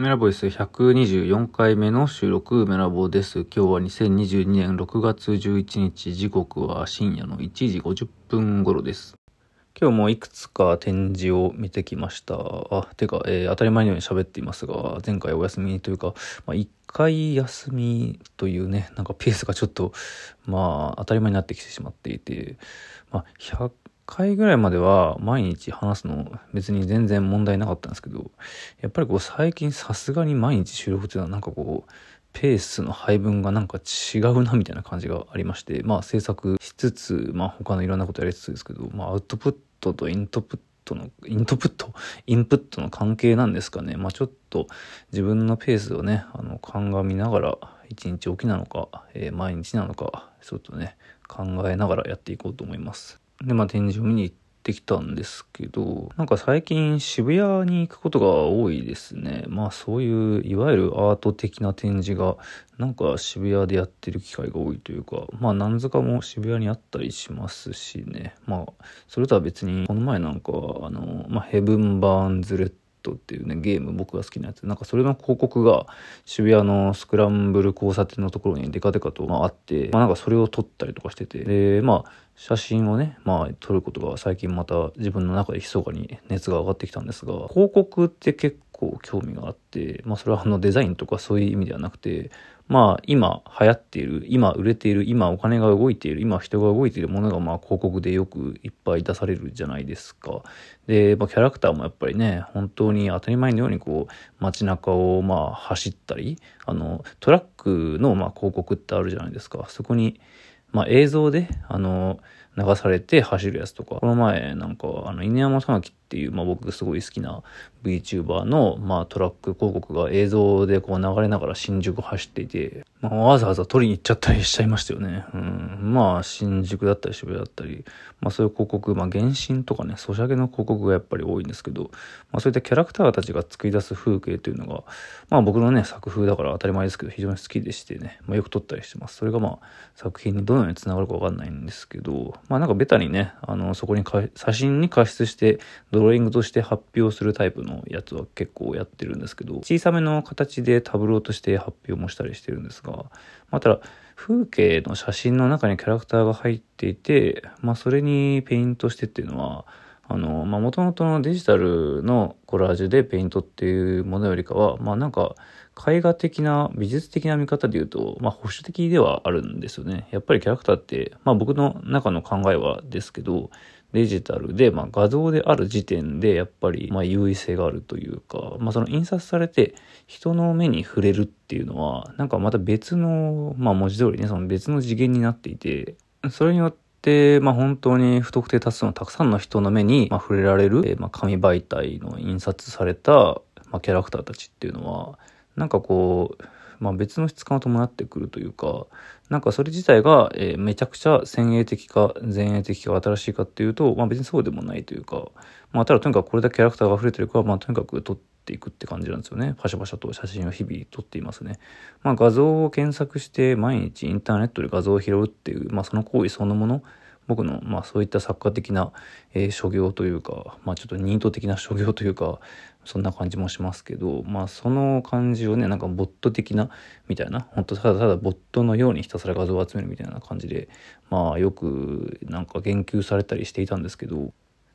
メラボイス124回目の収録メラボです。今日は2022年6月11日、時刻は深夜の1時50分頃です。今日もいくつか展示を見てきました。あ、てか、えー、当たり前のように喋っていますが、前回お休みというか、まあ、1回休みというね、なんかペースがちょっと、まあ、当たり前になってきてしまっていて、まあ、100回ぐらいまでは毎日話すの別に全然問題なかったんですけど、やっぱりこう最近さすがに毎日収録っていうのはなんかこう、ペースの配分がなんか違うなみたいな感じがありまして、まあ制作しつつ、まあ他のいろんなことやりつつですけど、まあアウトプットとイントプットの、イントプット？インプットの関係なんですかね。まあちょっと自分のペースをね、あの、鑑みながら、一日おきなのか、えー、毎日なのか、ちょっとね、考えながらやっていこうと思います。で、まあ展示を見に行ってきたんですけど、なんか最近渋谷に行くことが多いですね。まあそういういわゆるアート的な展示がなんか渋谷でやってる機会が多いというか、まあ何塚も渋谷にあったりしますしね。まあそれとは別にこの前なんかあの、まあヘブン・バーンズ・レットっていうね、ゲーム僕が好きなやつ。なんかそれの広告が渋谷のスクランブル交差点のところにデカデカと、まあ、あって、まあなんかそれを撮ったりとかしてて、で、まあ写真をね、まあ撮ることが最近また自分の中で密かに熱が上がってきたんですが、広告って結構興味があって、まあそれはあのデザインとかそういう意味ではなくて、まあ今流行っている、今売れている、今お金が動いている、今人が動いているものがまあ広告でよくいっぱい出されるじゃないですか。で、まあキャラクターもやっぱりね、本当に当たり前のようにこう街中をまあ走ったり、あのトラックのまあ広告ってあるじゃないですか。そこにまあ映像で、あの、流されて走るやつとか、この前なんか、あの、犬山さなきっていう、まあ僕すごい好きな VTuber の、まあトラック広告が映像でこう流れながら新宿走っていて、まあわざわざ撮りに行っちゃったりしちゃいましたよね。うん。まあ新宿だったり渋谷だったり、まあそういう広告、まあ原神とかね、ソシャゲの広告がやっぱり多いんですけど、まあそういったキャラクターたちが作り出す風景というのが、まあ僕のね、作風だから当たり前ですけど、非常に好きでしてね、まあよく撮ったりしてます。それがまあ作品にどのように繋がるかわかんないんですけど、まあなんかベタにね、あの、そこにか写真に加筆して、ドローイングとして発表するタイプのやつは結構やってるんですけど、小さめの形でタブローとして発表もしたりしてるんですが、まあ、ただ、風景の写真の中にキャラクターが入っていて、まあ、それにペイントしてっていうのは、あの、まあ、元々のデジタルのコラージュでペイントっていうものよりかは、まあ、なんか、絵画的な、美術的な見方で言うと、まあ、保守的ではあるんですよね。やっぱりキャラクターって、まあ、僕の中の考えはですけど、デジタルで、まあ、画像である時点でやっぱり、まあ、優位性があるというか、まあ、その印刷されて人の目に触れるっていうのは、なんかまた別の、まあ、文字通りね、その別の次元になっていて、それによって、まあ、本当に不特定多数のたくさんの人の目に、まあ、触れられる、えー、まあ、紙媒体の印刷された、まあ、キャラクターたちっていうのは、なんかこう、まあ、別の質感を伴ってくるというか、なんかそれ自体が、えー、めちゃくちゃ先鋭的か前衛的か新しいかっていうと、まあ別にそうでもないというか、まあただとにかくこれだけキャラクターが溢れてるから、まあとにかく撮ってていくって感じなんですよね。パシャパシャと写真を日々撮っていますね。まあ画像を検索して毎日インターネットで画像を拾うっていう、まあその行為そのもの、僕の、まあそういった作家的な、えー、所業というか、まあちょっとニート的な所業というか、そんな感じもしますけど、まあその感じをね、なんかボット的な、みたいな、本当ただただボットのようにひたすら画像を集めるみたいな感じで、まあよくなんか言及されたりしていたんですけど、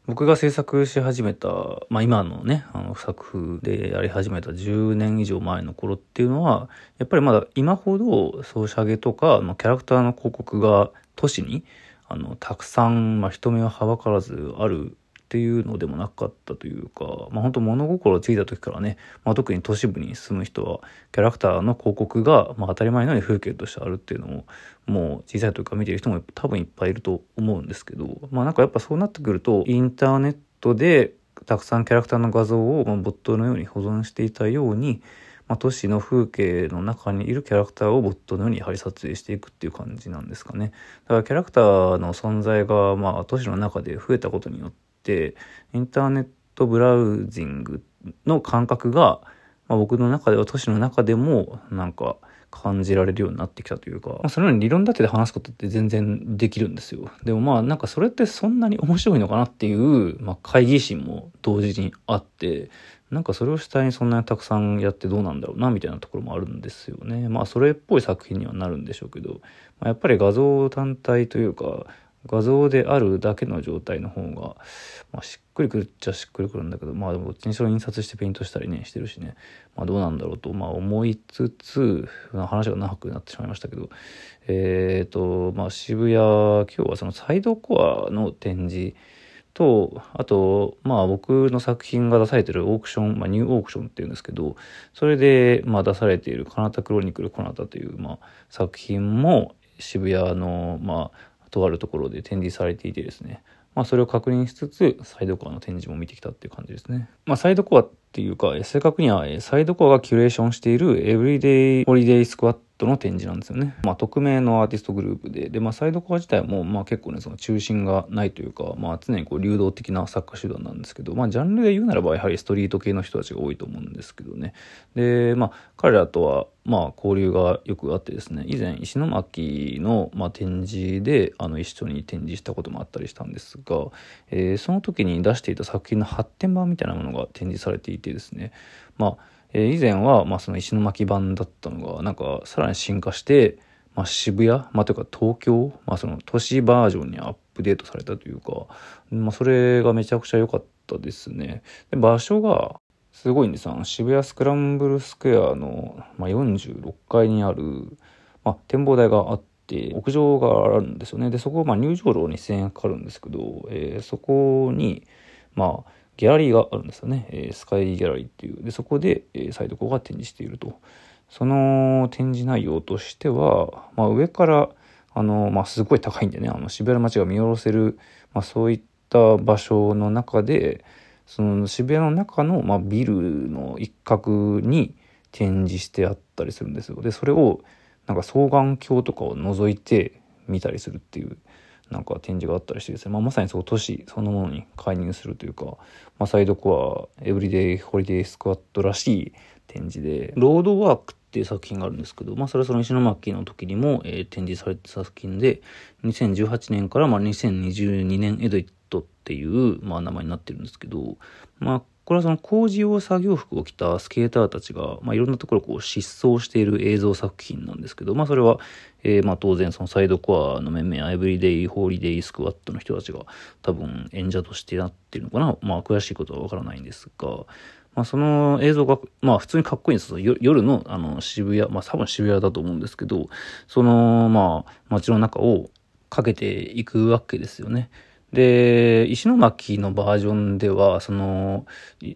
僕が制作し始めた、まあ今のね、あの作風でやり始めた10年以上前の頃っていうのは、やっぱりまだ今ほどソーシャゲとかのキャラクターの広告が都市にあの、たくさん、まあ、人目ははばからずあるっていうのでもなかったというか、まあ、本当物心ついた時からね、まあ、特に都市部に住む人は、キャラクターの広告が、まあ、当たり前のように風景としてあるっていうのも、もう小さい時から見てる人も多分いっぱいいると思うんですけど、まあなんかやっぱそうなってくると、インターネットでたくさんキャラクターの画像を、まあ、ボットのように保存していたように、まあ、都市の風景の中にいるキャラクターをボットのようにやはり撮影していくっていう感じなんですかね。だからキャラクターの存在が、まあ、都市の中で増えたことによってて、インターネットブラウジングの感覚が、まあ、僕の中では都市の中でも、なんか、感じられるようになってきたというか、まあ、そのように理論立てで話すことって全然できるんですよ。でもまあなんかそれってそんなに面白いのかなっていう、まあ、会議心も同時にあって、なんかそれを主体にそんなにたくさんやってどうなんだろうなみたいなところもあるんですよね。まあそれっぽい作品にはなるんでしょうけど、まあ、やっぱり画像単体というか画像であるだけの状態の方が、まあ、しっくりくるっちゃしっくりくるんだけどまあでもどっちにしろ印刷してペイントしたりねしてるしね、まあ、どうなんだろうと、まあ、思いつつ話が長くなってしまいましたけど。えっ、ー、とまあ渋谷今日はそのサイドコアの展示と、あと、まあ僕の作品が出されてるオークション、まあニューオークションっていうんですけど、それで、まあ出されているカナタクロニクルコナタという、まあ作品も渋谷の、まあ、とあるところで展示されていてですね、まあそれを確認しつつ、サイドコアの展示も見てきたっていう感じですね。まあサイドコアっていうか、正確にはサイドコアがキュレーションしているエブリデイホリデイスクワットの展示なんですよね。まあ、匿名のアーティストグループで、で、まあ、サイドコア自体も、まあ、結構ね、その中心がないというか、まあ、常にこう、流動的な作家集団なんですけど、まあ、ジャンルで言うならば、やはりストリート系の人たちが多いと思うんですけどね。で、まあ、彼らとは、まあ、交流がよくあってですね、以前、石巻の、まあ、展示で、あの、一緒に展示したこともあったりしたんですが、えー、その時に出していた作品の発展版みたいなものが展示されていてですね、まあ、え以前は、まあ、その石巻版だったのが、なんか、さらに進化して、まあ、渋谷、まあ、というか東京、まあ、その都市バージョンにアップデートされたというか、まあ、それがめちゃくちゃ良かったですね。で場所が、すごいんですよ。渋谷スクランブルスクエアの、まあ、46階にある、まあ、展望台があって、屋上があるんですよね。で、そこ、まあ、入場料2000円かかるんですけど、えー、そこに、まあ、ギャラリーがあるんですよね。えー、スカイギャラリーっていう。で、そこで、えー、サイドコが展示していると。その展示内容としては、まあ、上から、あの、まあ、すごい高いんでね、あの、渋谷の街が見下ろせる、まあ、そういった場所の中で、その渋谷の中の、まあ、ビルの一角に展示してあったりするんですよ。で、それを、なんか双眼鏡とかを覗いて見たりするっていう。なんか展示があったりしてですね、まあ、まさにそう都市そのものに介入するというか、まあ、サイドコアエブリデイホリデイスクワットらしい展示でロードワークっていう作品があるんですけど、まあ、それはその石巻の時にも、えー、展示された作品で2018年からまあ2022年エドイットっていう、まあ、名前になってるんですけど、まあ、これはその工事用作業服を着たスケーターたちが、まあ、いろんなところこう失踪している映像作品なんですけど、まあ、それは、えー、まあ当然そのサイドコアの面々、エブリデイ、ホーリデイ、スクワットの人たちが多分演者としてなってるのかな。まあ詳しいことはわからないんですが、まあその映像が、まあ普通にかっこいいんですよ。夜のあの渋谷、まあ多分渋谷だと思うんですけど、そのまあ街の中をかけていくわけですよね。で、石巻のバージョンでは、その、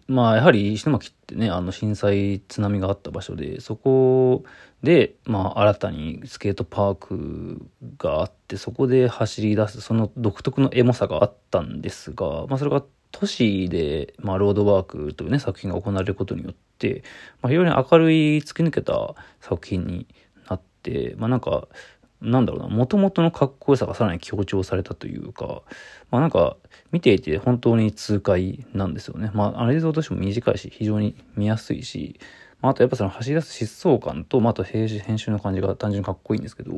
まあ、やはり石巻ってね、あの、震災、津波があった場所で、そこで、まあ、新たにスケートパークがあって、そこで走り出す、その独特のエモさがあったんですが、まあ、それが都市で、まあ、ロードワークというね、作品が行われることによって、まあ、非常に明るい、突き抜けた作品になって、まあ、なんか、なんだろうな、元々のかっこよさがさらに強調されたというか、まあなんか、見ていて本当に痛快なんですよね。まあ、あの映像としても短いし、非常に見やすいし、まあ、あとやっぱその走り出す疾走感と、まあ、あと編集の感じが単純にかっこいいんですけど、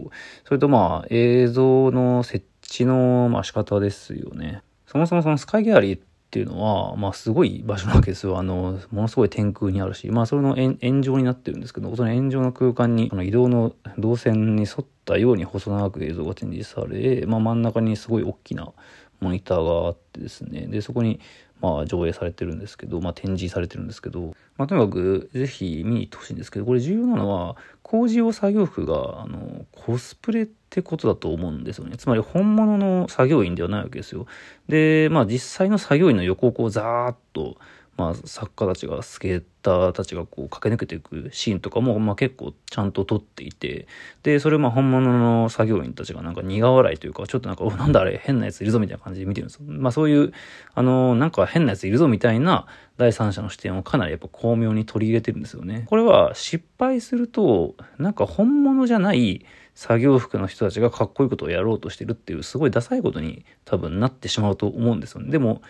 それとまあ、映像の設置の、まあ、仕方ですよね。そもそもそのスカイギャラリーっっていうのは、まあ、すごい場所なわけですよ。あの、ものすごい天空にあるし、まあ、それの円状になってるんですけど、その円状の空間に、この移動の動線に沿ったように細長く映像が展示され、まあ、真ん中にすごい大きなモニターがあってですね、で、そこに、まあ、上映されてるんですけど、まあ、展示されてるんですけど、まあ、とにかく、是非見に行ってほしいんですけど、これ重要なのは、工事用作業服が、あの、コスプレってことだと思うんですよね。つまり本物の作業員ではないわけですよ。で、まあ実際の作業員の横をこうザーッと、まあ作家たちが、スケーターたちがこう駆け抜けていくシーンとかも、まあ結構ちゃんと撮っていて、で、それまあ本物の作業員たちがなんか苦笑いというか、ちょっとなんか、お、なんだあれ変なやついるぞみたいな感じで見てるんですよ。まあそういう、あの、なんか変なやついるぞみたいな第三者の視点をかなりやっぱ巧妙に取り入れてるんですよね。これは失敗すると、なんか本物じゃない、作業服の人たちがかっこいいことをやろうとしてるっていうすごいダサいことに多分なってしまうと思うんですよね。でも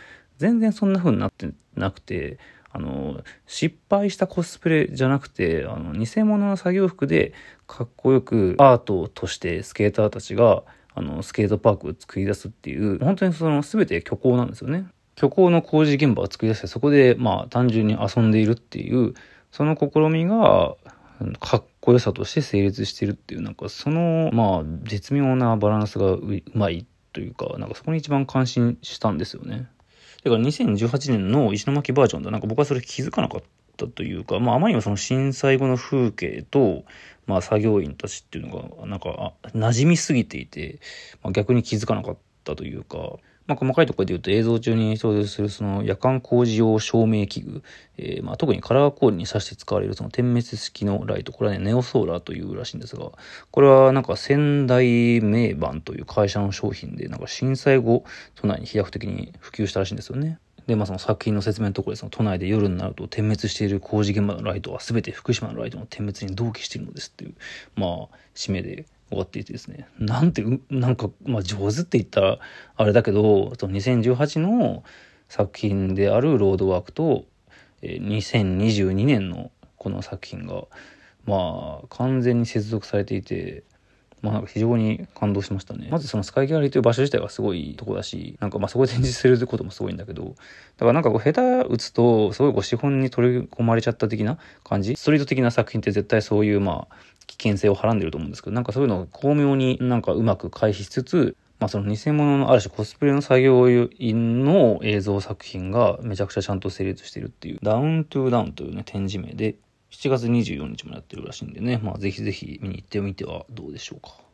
全然そんな風になってなくて、あの、失敗したコスプレじゃなくて、あの、偽物の作業服でかっこよくアートとしてスケーターたちが、あの、スケートパークを作り出すっていう、本当にその全て虚構なんですよね。虚構の工事現場を作り出して、そこでまあ単純に遊んでいるっていう、その試みが、かっこよさとして成立してるっていう、なんかその、まあ、絶妙なバランスがうまいというか、なんかそこに一番感心したんですよね。だから2018年の石巻バージョンでなんか僕はそれ気づかなかったというか、まああまりにもその震災後の風景と、まあ作業員たちっていうのが、なんか、馴染みすぎていて、まあ、逆に気づかなかったというか、まあ、細かいところで言うと映像中に登場するその夜間工事用照明器具、えー、まあ、特にカラーコールに挿して使われるその点滅式のライト、これはね、ネオソーラーというらしいんですが、これはなんか仙台名板という会社の商品で、なんか震災後、都内に飛躍的に普及したらしいんですよね。で、まあその作品の説明のところで、その都内で夜になると点滅している工事現場のライトは全て福島のライトの点滅に同期しているのですっていう、まあ、締めで終わっていてですね。なんて、なんか、まあ上手って言ったらあれだけど、その2018の作品であるロードワークと、え2022年のこの作品が、まあ完全に接続されていて、まあなんか非常に感動しましたね。まずそのスカイギャラリーという場所自体がすごいとこだし、なんかまあそこで展示することもすごいんだけど、だからなんかこう下手打つと、すごいこう資本に取り込まれちゃった的な感じ？ストリート的な作品って絶対そういうまあ危険性をはらんでると思うんですけど、なんかそういうのを巧妙になんかうまく回避しつつ、まあその偽物のある種コスプレの作業員の映像作品がめちゃくちゃちゃんと成立してるっていう、ダウントゥーダウンというね展示名で、7月24日もやってるらしいんでね、まあぜひぜひ見に行ってみてはどうでしょうか。